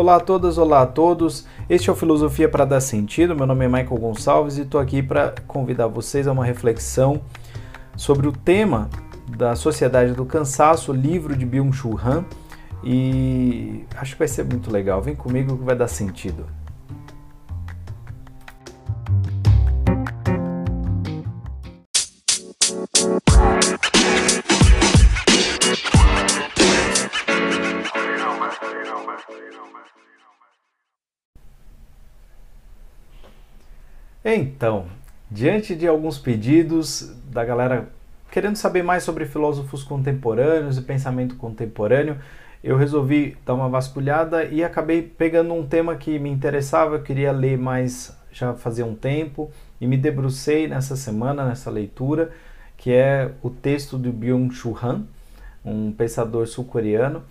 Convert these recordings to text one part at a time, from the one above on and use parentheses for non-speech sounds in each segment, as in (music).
Olá a todas, olá a todos. Este é o Filosofia para dar sentido. Meu nome é Michael Gonçalves e estou aqui para convidar vocês a uma reflexão sobre o tema da Sociedade do Cansaço, livro de Byung-Chul Han. E acho que vai ser muito legal. Vem comigo que vai dar sentido. Então, diante de alguns pedidos da galera querendo saber mais sobre filósofos contemporâneos e pensamento contemporâneo, eu resolvi dar uma vasculhada e acabei pegando um tema que me interessava, eu queria ler mais já fazia um tempo e me debrucei nessa semana nessa leitura, que é o texto do Byung-Chul Han, um pensador sul-coreano,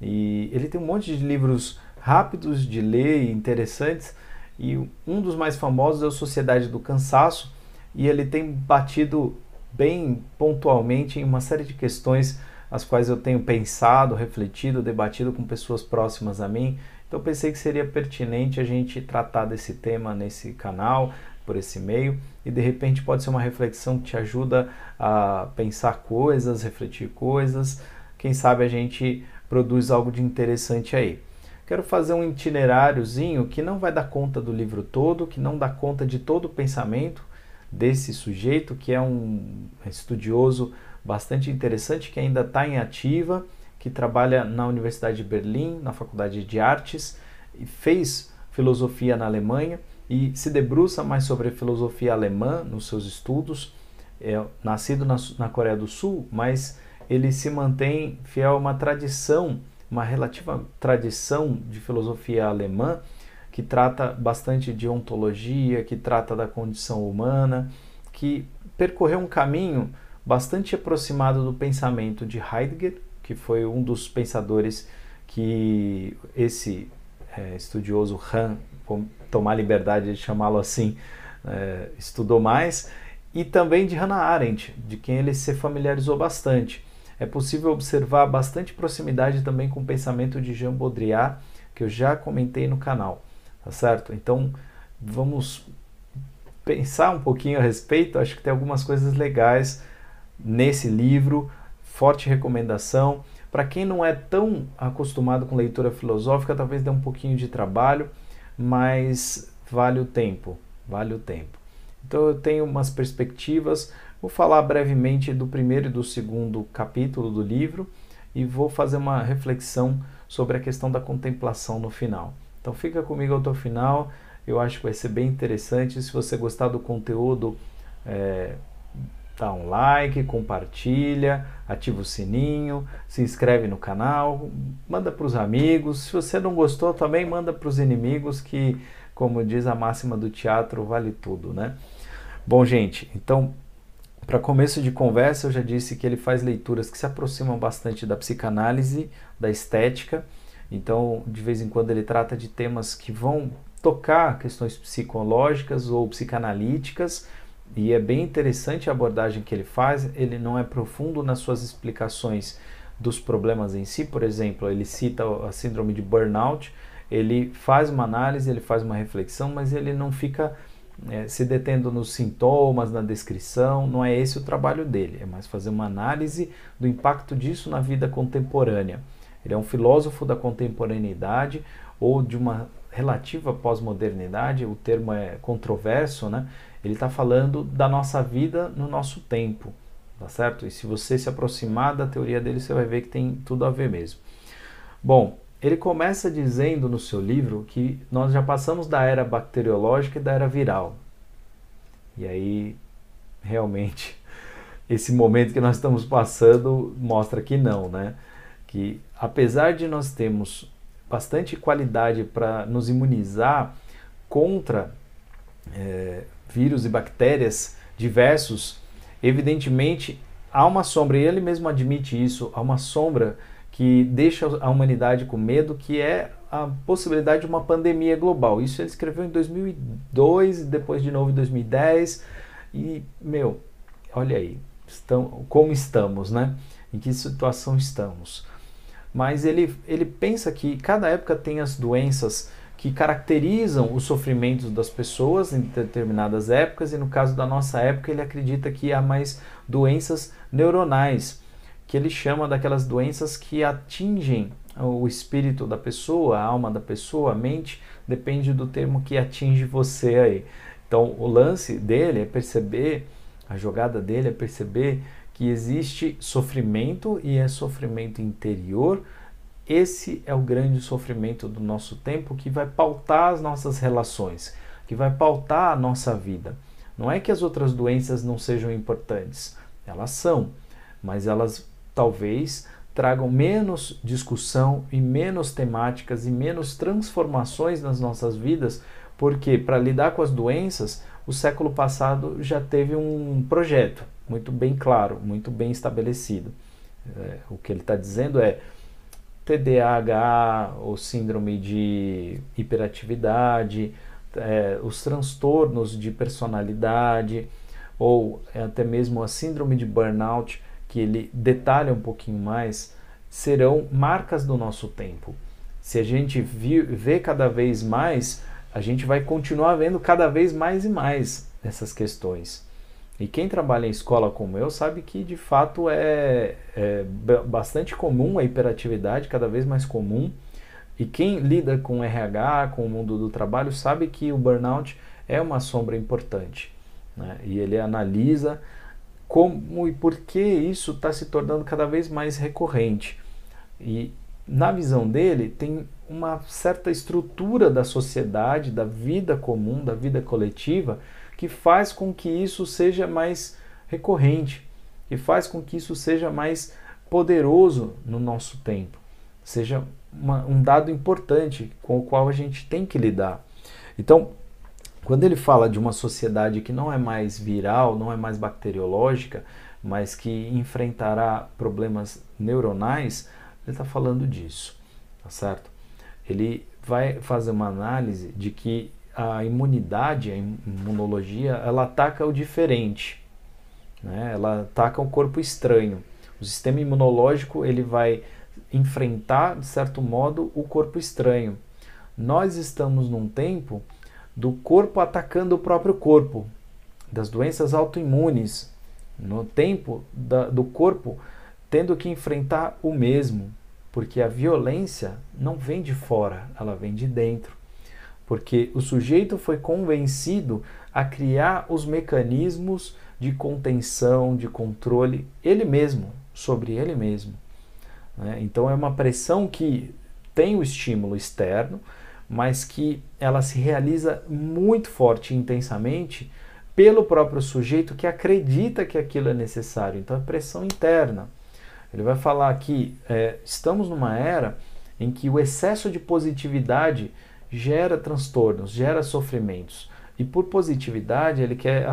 e ele tem um monte de livros rápidos de ler e interessantes, e um dos mais famosos é o Sociedade do Cansaço, e ele tem batido bem pontualmente em uma série de questões as quais eu tenho pensado, refletido, debatido com pessoas próximas a mim. Então pensei que seria pertinente a gente tratar desse tema nesse canal, por esse meio, e de repente pode ser uma reflexão que te ajuda a pensar coisas, refletir coisas. Quem sabe a gente produz algo de interessante aí. Quero fazer um itineráriozinho que não vai dar conta do livro todo, que não dá conta de todo o pensamento desse sujeito, que é um estudioso bastante interessante, que ainda está em ativa, que trabalha na Universidade de Berlim, na Faculdade de Artes, e fez filosofia na Alemanha e se debruça mais sobre a filosofia alemã nos seus estudos. É nascido na, na Coreia do Sul, mas ele se mantém fiel a uma tradição uma relativa tradição de filosofia alemã que trata bastante de ontologia, que trata da condição humana, que percorreu um caminho bastante aproximado do pensamento de Heidegger, que foi um dos pensadores que esse é, estudioso Han, vou tomar liberdade de chamá-lo assim, é, estudou mais, e também de Hannah Arendt, de quem ele se familiarizou bastante é possível observar bastante proximidade também com o pensamento de Jean Baudrillard, que eu já comentei no canal, tá certo? Então, vamos pensar um pouquinho a respeito, acho que tem algumas coisas legais nesse livro, forte recomendação. Para quem não é tão acostumado com leitura filosófica, talvez dê um pouquinho de trabalho, mas vale o tempo, vale o tempo. Então eu tenho umas perspectivas, Vou falar brevemente do primeiro e do segundo capítulo do livro e vou fazer uma reflexão sobre a questão da contemplação no final. Então fica comigo até o final, eu acho que vai ser bem interessante. Se você gostar do conteúdo, é, dá um like, compartilha, ativa o sininho, se inscreve no canal, manda para os amigos. Se você não gostou, também manda para os inimigos, que, como diz a máxima do teatro, vale tudo, né? Bom, gente, então para começo de conversa, eu já disse que ele faz leituras que se aproximam bastante da psicanálise, da estética. Então, de vez em quando, ele trata de temas que vão tocar questões psicológicas ou psicanalíticas, e é bem interessante a abordagem que ele faz. Ele não é profundo nas suas explicações dos problemas em si, por exemplo, ele cita a síndrome de burnout, ele faz uma análise, ele faz uma reflexão, mas ele não fica é, se detendo nos sintomas, na descrição, não é esse o trabalho dele, é mais fazer uma análise do impacto disso na vida contemporânea. Ele é um filósofo da contemporaneidade ou de uma relativa pós-modernidade, o termo é controverso, né? Ele está falando da nossa vida no nosso tempo, tá certo? E se você se aproximar da teoria dele, você vai ver que tem tudo a ver mesmo. Bom, ele começa dizendo no seu livro que nós já passamos da era bacteriológica e da era viral. E aí, realmente, (laughs) esse momento que nós estamos passando mostra que não, né? Que apesar de nós termos bastante qualidade para nos imunizar contra é, vírus e bactérias diversos, evidentemente há uma sombra, e ele mesmo admite isso, há uma sombra que deixa a humanidade com medo, que é a possibilidade de uma pandemia global. Isso ele escreveu em 2002 e depois de novo em 2010. E, meu, olha aí, estão, como estamos, né? Em que situação estamos? mas ele, ele pensa que cada época tem as doenças que caracterizam os sofrimentos das pessoas em determinadas épocas, e no caso da nossa época, ele acredita que há mais doenças neuronais, que ele chama daquelas doenças que atingem o espírito da pessoa, a alma da pessoa, a mente, depende do termo que atinge você aí. Então, o lance dele é perceber, a jogada dele é perceber que existe sofrimento e é sofrimento interior. Esse é o grande sofrimento do nosso tempo que vai pautar as nossas relações, que vai pautar a nossa vida. Não é que as outras doenças não sejam importantes, elas são, mas elas talvez tragam menos discussão e menos temáticas e menos transformações nas nossas vidas, porque para lidar com as doenças, o século passado já teve um projeto muito bem claro, muito bem estabelecido. É, o que ele está dizendo é TDAH, ou síndrome de hiperatividade, é, os transtornos de personalidade, ou até mesmo a síndrome de burnout, que ele detalha um pouquinho mais, serão marcas do nosso tempo. Se a gente vê cada vez mais, a gente vai continuar vendo cada vez mais e mais essas questões. E quem trabalha em escola como eu sabe que de fato é, é bastante comum a hiperatividade, cada vez mais comum. E quem lida com RH, com o mundo do trabalho, sabe que o burnout é uma sombra importante. Né? E ele analisa como e por que isso está se tornando cada vez mais recorrente. E na visão dele, tem uma certa estrutura da sociedade, da vida comum, da vida coletiva, que faz com que isso seja mais recorrente, que faz com que isso seja mais poderoso no nosso tempo, seja uma, um dado importante com o qual a gente tem que lidar. Então, quando ele fala de uma sociedade que não é mais viral, não é mais bacteriológica, mas que enfrentará problemas neuronais, ele está falando disso, tá certo? Ele vai fazer uma análise de que a imunidade, a imunologia, ela ataca o diferente, né? ela ataca o corpo estranho. O sistema imunológico ele vai enfrentar, de certo modo, o corpo estranho. Nós estamos num tempo do corpo atacando o próprio corpo, das doenças autoimunes, no tempo da, do corpo tendo que enfrentar o mesmo, porque a violência não vem de fora, ela vem de dentro. Porque o sujeito foi convencido a criar os mecanismos de contenção, de controle, ele mesmo, sobre ele mesmo. Né? Então é uma pressão que tem o estímulo externo, mas que ela se realiza muito forte e intensamente pelo próprio sujeito que acredita que aquilo é necessário. Então é pressão interna. Ele vai falar que é, estamos numa era em que o excesso de positividade gera transtornos, gera sofrimentos. E por positividade, ele quer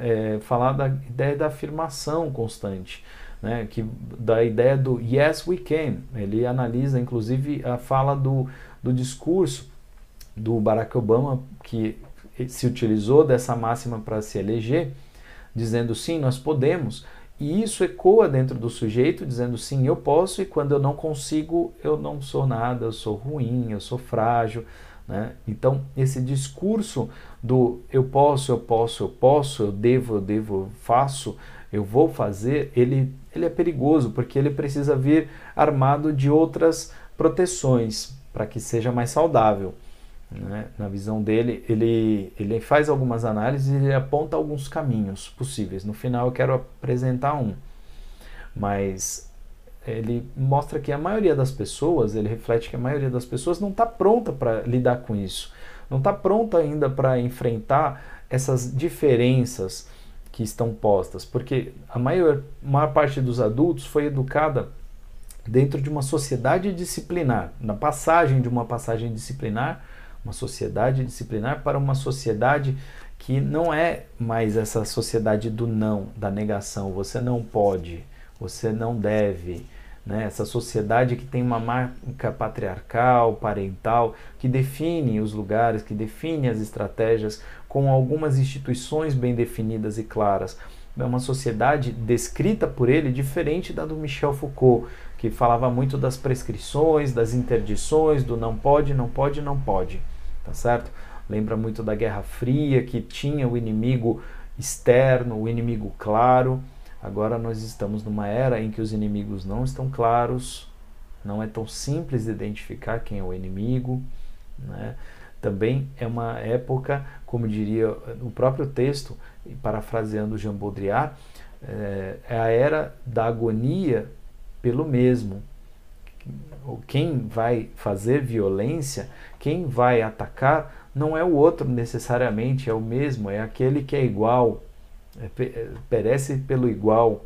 é, falar da ideia da afirmação constante, né? que, da ideia do yes, we can. Ele analisa, inclusive, a fala do, do discurso do Barack Obama, que se utilizou dessa máxima para se eleger, dizendo sim, nós podemos. E isso ecoa dentro do sujeito, dizendo sim, eu posso, e quando eu não consigo, eu não sou nada, eu sou ruim, eu sou frágil. Né? Então, esse discurso do eu posso, eu posso, eu posso, eu devo, eu devo, eu faço, eu vou fazer, ele, ele é perigoso, porque ele precisa vir armado de outras proteções para que seja mais saudável. Né? Na visão dele, ele, ele faz algumas análises e ele aponta alguns caminhos possíveis. No final, eu quero apresentar um. Mas ele mostra que a maioria das pessoas, ele reflete que a maioria das pessoas não está pronta para lidar com isso, não está pronta ainda para enfrentar essas diferenças que estão postas, porque a maior, maior parte dos adultos foi educada dentro de uma sociedade disciplinar, na passagem de uma passagem disciplinar uma sociedade disciplinar para uma sociedade que não é mais essa sociedade do não, da negação. Você não pode, você não deve. Né? Essa sociedade que tem uma marca patriarcal, parental, que define os lugares, que define as estratégias com algumas instituições bem definidas e claras. é uma sociedade descrita por ele diferente da do Michel Foucault, que falava muito das prescrições, das interdições, do não pode, não pode, não pode, tá certo? Lembra muito da Guerra Fria, que tinha o inimigo externo, o inimigo claro. Agora nós estamos numa era em que os inimigos não estão claros, não é tão simples identificar quem é o inimigo, né? Também é uma época, como diria o próprio texto, parafraseando Jean Baudrillard, é, é a era da agonia pelo mesmo. Quem vai fazer violência, quem vai atacar, não é o outro necessariamente, é o mesmo, é aquele que é igual, é, é perece pelo igual.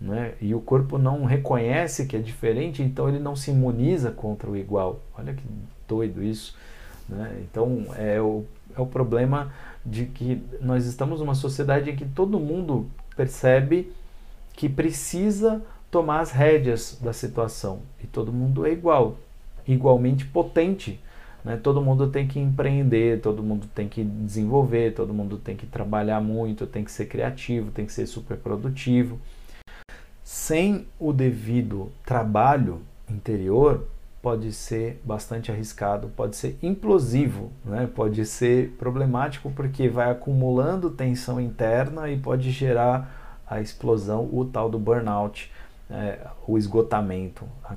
Né? E o corpo não reconhece que é diferente, então ele não se imuniza contra o igual. Olha que doido isso. Né? Então é o, é o problema de que nós estamos numa sociedade em que todo mundo percebe que precisa tomar as rédeas da situação e todo mundo é igual, igualmente potente. Né? Todo mundo tem que empreender, todo mundo tem que desenvolver, todo mundo tem que trabalhar muito, tem que ser criativo, tem que ser super produtivo. Sem o devido trabalho interior, pode ser bastante arriscado, pode ser implosivo, né? pode ser problemático porque vai acumulando tensão interna e pode gerar a explosão, o tal do burnout, é, o esgotamento, a,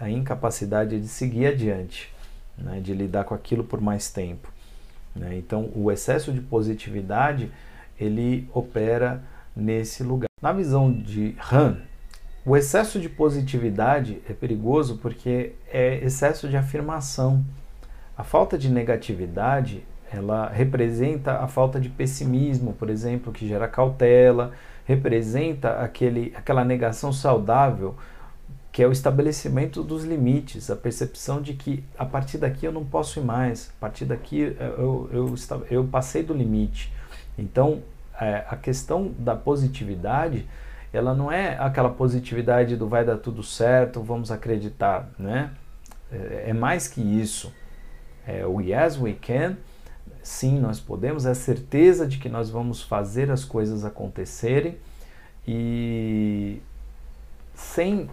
a, incapacidade de seguir adiante, né? de lidar com aquilo por mais tempo. Né? Então, o excesso de positividade ele opera nesse lugar. Na visão de Han, o excesso de positividade é perigoso porque é excesso de afirmação. A falta de negatividade, ela representa a falta de pessimismo, por exemplo, que gera cautela, representa aquele, aquela negação saudável que é o estabelecimento dos limites, a percepção de que a partir daqui eu não posso ir mais, a partir daqui eu, eu, eu, eu passei do limite. Então, é, a questão da positividade ela não é aquela positividade do vai dar tudo certo, vamos acreditar, né? É, é mais que isso. É o yes we can, sim nós podemos, é a certeza de que nós vamos fazer as coisas acontecerem e sem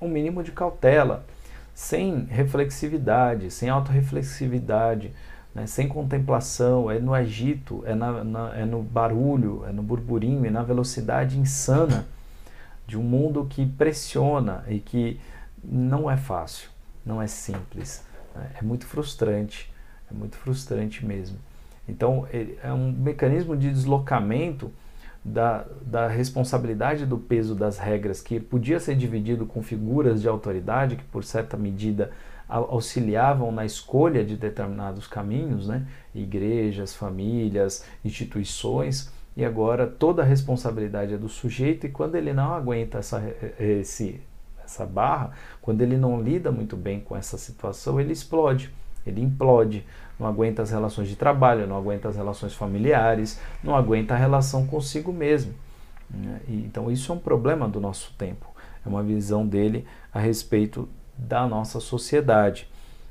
um mínimo de cautela, sem reflexividade, sem autorreflexividade, né, sem contemplação, é no agito, é, na, na, é no barulho, é no burburinho, é na velocidade insana de um mundo que pressiona e que não é fácil, não é simples, né? é muito frustrante, é muito frustrante mesmo. Então é um mecanismo de deslocamento da, da responsabilidade do peso das regras que podia ser dividido com figuras de autoridade que por certa medida auxiliavam na escolha de determinados caminhos, né? igrejas, famílias, instituições, e agora toda a responsabilidade é do sujeito e quando ele não aguenta essa, esse, essa barra, quando ele não lida muito bem com essa situação, ele explode, ele implode, não aguenta as relações de trabalho, não aguenta as relações familiares, não aguenta a relação consigo mesmo. Né? Então isso é um problema do nosso tempo, é uma visão dele a respeito da nossa sociedade,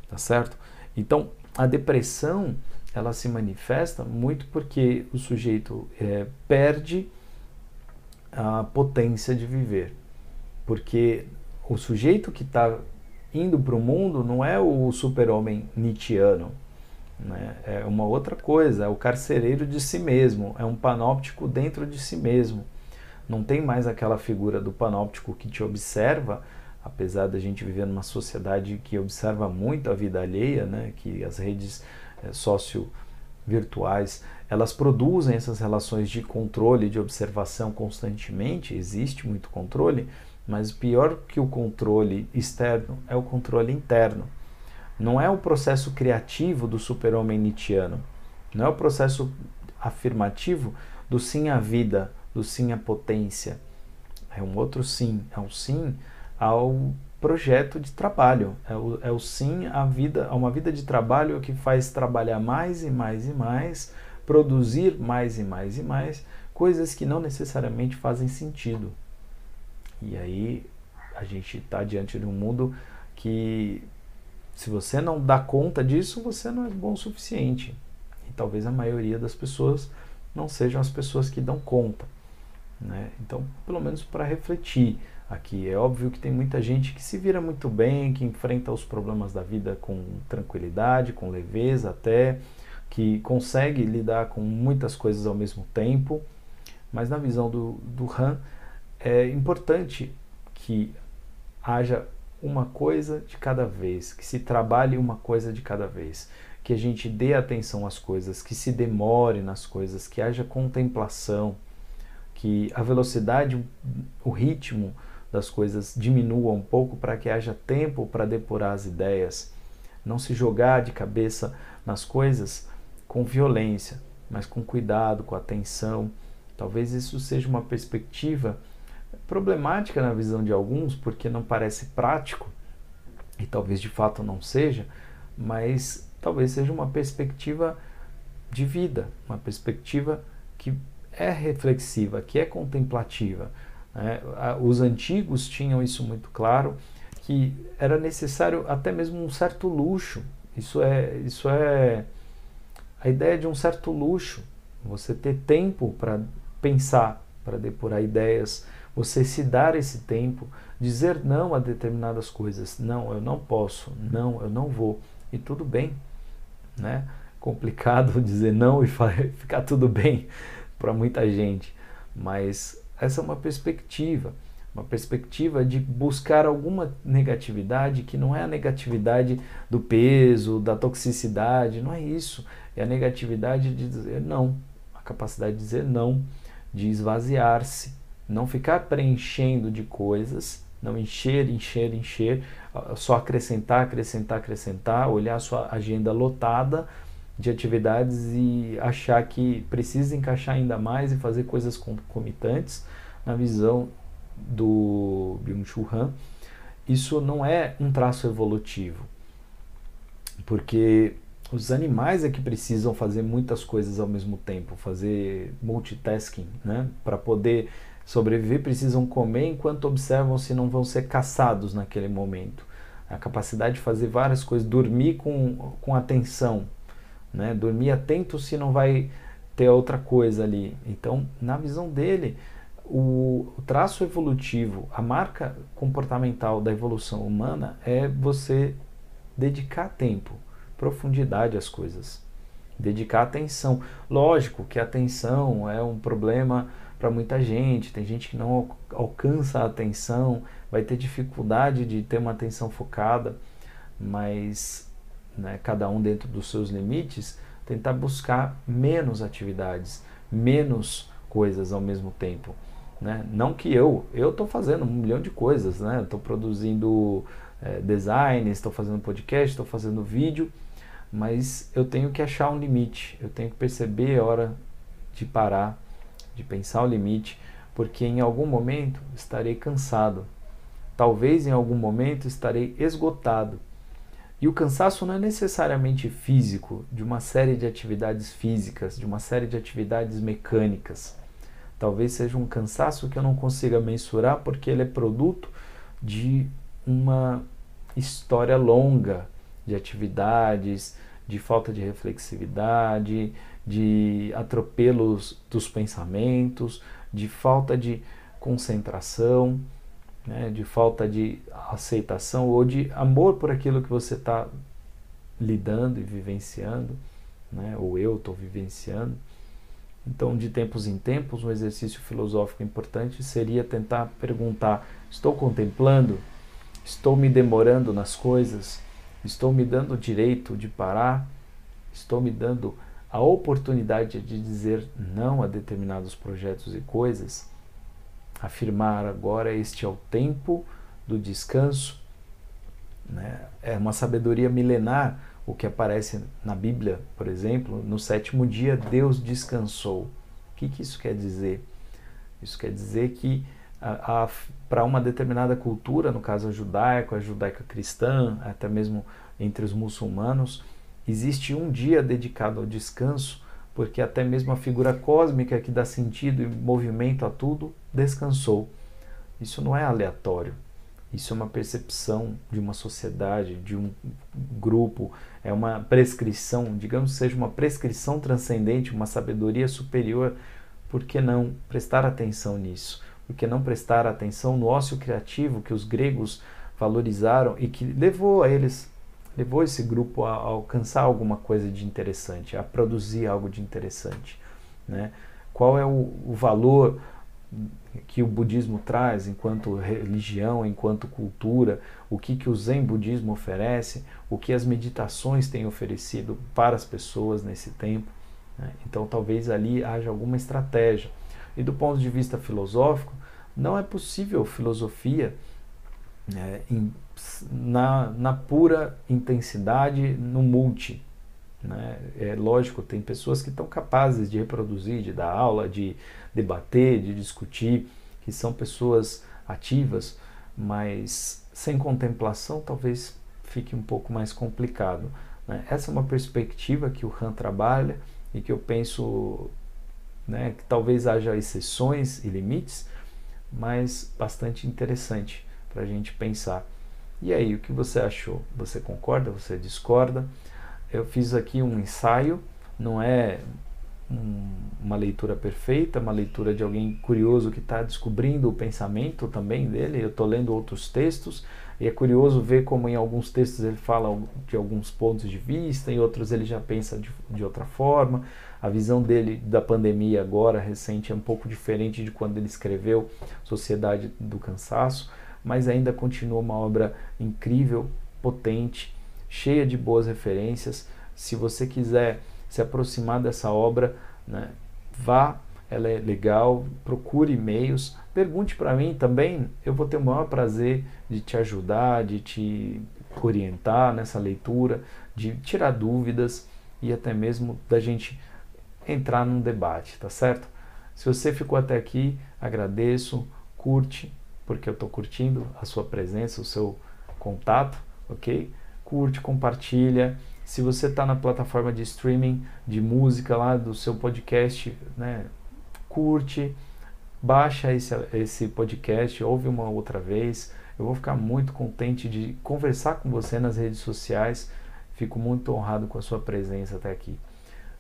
tá certo? Então a depressão ela se manifesta muito porque o sujeito é, perde a potência de viver. Porque o sujeito que está indo para o mundo não é o super-homem Nietzscheano, né? é uma outra coisa, é o carcereiro de si mesmo, é um panóptico dentro de si mesmo. Não tem mais aquela figura do panóptico que te observa, apesar da gente viver numa sociedade que observa muito a vida alheia, né? que as redes é, sócio-virtuais, elas produzem essas relações de controle, de observação constantemente, existe muito controle, mas pior que o controle externo é o controle interno. Não é o processo criativo do super-homem Nietzscheano, não é o processo afirmativo do sim à vida, do sim à potência. É um outro sim, é um sim ao projeto de trabalho. É o, é o sim a vida, a uma vida de trabalho que faz trabalhar mais e mais e mais, produzir mais e mais e mais, coisas que não necessariamente fazem sentido. E aí a gente está diante de um mundo que, se você não dá conta disso, você não é bom o suficiente. E talvez a maioria das pessoas não sejam as pessoas que dão conta. Né? Então, pelo menos para refletir aqui. É óbvio que tem muita gente que se vira muito bem, que enfrenta os problemas da vida com tranquilidade, com leveza até, que consegue lidar com muitas coisas ao mesmo tempo, mas na visão do, do Han é importante que haja uma coisa de cada vez, que se trabalhe uma coisa de cada vez, que a gente dê atenção às coisas, que se demore nas coisas, que haja contemplação, que a velocidade, o ritmo das coisas diminua um pouco para que haja tempo para depurar as ideias, não se jogar de cabeça nas coisas com violência, mas com cuidado, com atenção. Talvez isso seja uma perspectiva problemática na visão de alguns, porque não parece prático, e talvez de fato não seja, mas talvez seja uma perspectiva de vida, uma perspectiva que é reflexiva, que é contemplativa. Né? Os antigos tinham isso muito claro, que era necessário até mesmo um certo luxo. Isso é, isso é a ideia de um certo luxo. Você ter tempo para pensar, para depurar ideias, você se dar esse tempo, dizer não a determinadas coisas. Não, eu não posso. Não, eu não vou. E tudo bem, né? Complicado (laughs) dizer não e (laughs) ficar tudo bem (laughs) para muita gente, mas essa é uma perspectiva, uma perspectiva de buscar alguma negatividade que não é a negatividade do peso, da toxicidade, não é isso. É a negatividade de dizer não, a capacidade de dizer não, de esvaziar-se, não ficar preenchendo de coisas, não encher, encher, encher, só acrescentar, acrescentar, acrescentar, olhar a sua agenda lotada de atividades e achar que precisa encaixar ainda mais e fazer coisas concomitantes na visão do Byung-Chul Han. Isso não é um traço evolutivo, porque os animais é que precisam fazer muitas coisas ao mesmo tempo, fazer multitasking, né? Para poder sobreviver, precisam comer enquanto observam se não vão ser caçados naquele momento. A capacidade de fazer várias coisas, dormir com, com atenção, né? Dormir atento se não vai ter outra coisa ali. Então, na visão dele, o, traço evolutivo, a marca comportamental da evolução humana é você dedicar tempo profundidade às coisas. Dedicar atenção. Lógico que a atenção é um problema para muita gente. Tem gente que não alcança a atenção, vai ter dificuldade de ter uma atenção focada, mas né, cada um dentro dos seus limites, tentar buscar menos atividades, menos coisas ao mesmo tempo. Né? Não que eu, eu estou fazendo um milhão de coisas, né? Estou produzindo é, design, estou fazendo podcast, estou fazendo vídeo, mas eu tenho que achar um limite, eu tenho que perceber a hora de parar, de pensar o limite, porque em algum momento estarei cansado, talvez em algum momento estarei esgotado. E o cansaço não é necessariamente físico, de uma série de atividades físicas, de uma série de atividades mecânicas. Talvez seja um cansaço que eu não consiga mensurar porque ele é produto de uma história longa de atividades, de falta de reflexividade, de atropelos dos pensamentos, de falta de concentração, né, de falta de aceitação ou de amor por aquilo que você está lidando e vivenciando, né, ou eu estou vivenciando. Então, de tempos em tempos, um exercício filosófico importante seria tentar perguntar: estou contemplando? Estou me demorando nas coisas? Estou me dando o direito de parar? Estou me dando a oportunidade de dizer não a determinados projetos e coisas? Afirmar agora este é o tempo do descanso. Né? É uma sabedoria milenar o que aparece na Bíblia, por exemplo, no sétimo dia Deus descansou. O que, que isso quer dizer? Isso quer dizer que para uma determinada cultura, no caso a judaica, a judaica cristã, até mesmo entre os muçulmanos, existe um dia dedicado ao descanso, porque até mesmo a figura cósmica que dá sentido e movimento a tudo descansou. Isso não é aleatório. Isso é uma percepção de uma sociedade, de um grupo, é uma prescrição, digamos que seja uma prescrição transcendente, uma sabedoria superior por que não prestar atenção nisso? Por que não prestar atenção no ócio criativo que os gregos valorizaram e que levou a eles, levou esse grupo a, alcançar alguma coisa de interessante, a produzir algo de interessante, né? Qual é o, o valor que o budismo traz enquanto religião, enquanto cultura, o que, que o Zen budismo oferece, o que as meditações têm oferecido para as pessoas nesse tempo. Né? Então, talvez ali haja alguma estratégia. E do ponto de vista filosófico, não é possível filosofia né, em, na, na pura intensidade, no multi. Né? É lógico, tem pessoas que estão capazes de reproduzir, de dar aula, de debater, de discutir, que são pessoas ativas, mas sem contemplação talvez fique um pouco mais complicado. Né? Essa é uma perspectiva que o Han trabalha e que eu penso né, que talvez haja exceções e limites, mas bastante interessante para a gente pensar. E aí, o que você achou? Você concorda? Você discorda? Eu fiz aqui um ensaio, não é um, uma leitura perfeita, uma leitura de alguém curioso que está descobrindo o pensamento também dele. Eu estou lendo outros textos e é curioso ver como em alguns textos ele fala de alguns pontos de vista, em outros ele já pensa de, de outra forma. A visão dele da pandemia agora recente é um pouco diferente de quando ele escreveu Sociedade do Cansaço, mas ainda continua uma obra incrível, potente, cheia de boas referências. Se você quiser se aproximar dessa obra, né, vá, ela é legal, procure e-mails, pergunte para mim também, eu vou ter o maior prazer de te ajudar, de te orientar nessa leitura, de tirar dúvidas e até mesmo da gente entrar num debate, tá certo? Se você ficou até aqui, agradeço, curte, porque eu estou curtindo a sua presença, o seu contato, ok? Curte, compartilha se você está na plataforma de streaming de música lá do seu podcast, né, curte, baixa esse, esse podcast, ouve uma outra vez. Eu vou ficar muito contente de conversar com você nas redes sociais. Fico muito honrado com a sua presença até aqui.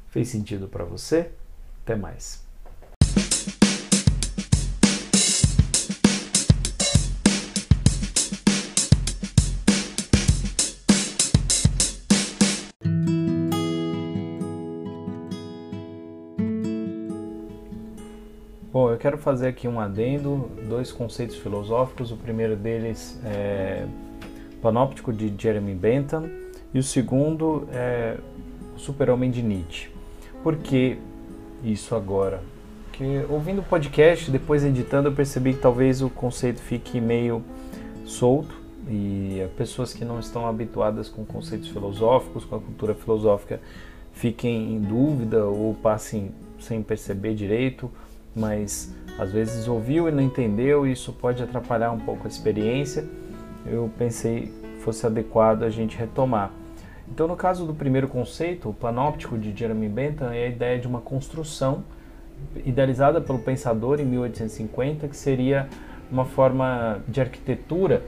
Fez sentido para você? Até mais. Eu quero fazer aqui um adendo, dois conceitos filosóficos. O primeiro deles é Panóptico de Jeremy Bentham e o segundo é o Super-Homem de Nietzsche. Por que isso agora? Porque ouvindo o podcast, depois editando, eu percebi que talvez o conceito fique meio solto e pessoas que não estão habituadas com conceitos filosóficos, com a cultura filosófica, fiquem em dúvida ou passem sem perceber direito mas às vezes ouviu e não entendeu, e isso pode atrapalhar um pouco a experiência. Eu pensei fosse adequado a gente retomar. Então, no caso do primeiro conceito, o panóptico de Jeremy Bentham é a ideia de uma construção idealizada pelo pensador em 1850, que seria uma forma de arquitetura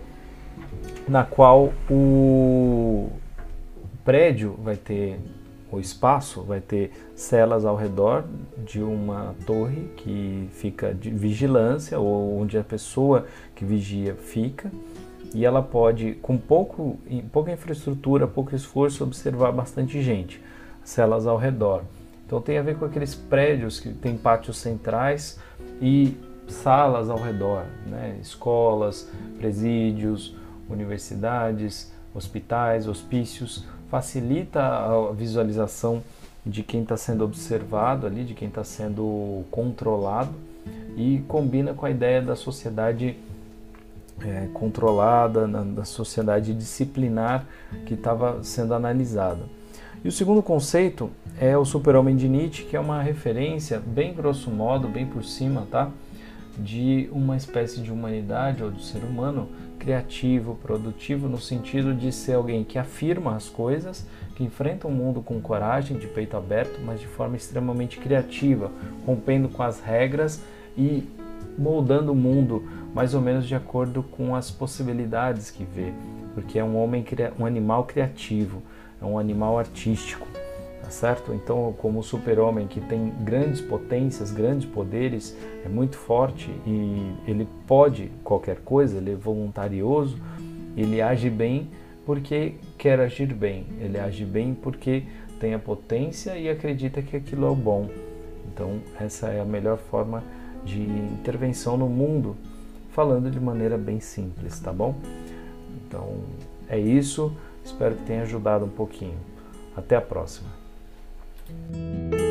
na qual o prédio vai ter o espaço vai ter celas ao redor de uma torre que fica de vigilância ou onde a pessoa que vigia fica e ela pode com pouco pouca infraestrutura, pouco esforço observar bastante gente, celas ao redor. Então tem a ver com aqueles prédios que tem pátios centrais e salas ao redor, né? escolas, presídios, universidades, hospitais, hospícios facilita a visualização de quem está sendo observado ali, de quem está sendo controlado e combina com a ideia da sociedade é, controlada, na, da sociedade disciplinar que estava sendo analisada. E o segundo conceito é o super-homem de Nietzsche, que é uma referência, bem grosso modo, bem por cima, tá? De uma espécie de humanidade ou do ser humano criativo, produtivo, no sentido de ser alguém que afirma as coisas, que enfrenta o mundo com coragem, de peito aberto, mas de forma extremamente criativa, rompendo com as regras e moldando o mundo mais ou menos de acordo com as possibilidades que vê, porque é um homem, um animal criativo, é um animal artístico. Tá certo? Então, como super-homem que tem grandes potências, grandes poderes, é muito forte e ele pode qualquer coisa, ele é voluntarioso, ele age bem porque quer agir bem, ele age bem porque tem a potência e acredita que aquilo é o bom. Então, essa é a melhor forma de intervenção no mundo, falando de maneira bem simples, tá bom? Então, é isso. Espero que tenha ajudado um pouquinho. Até a próxima. Bye.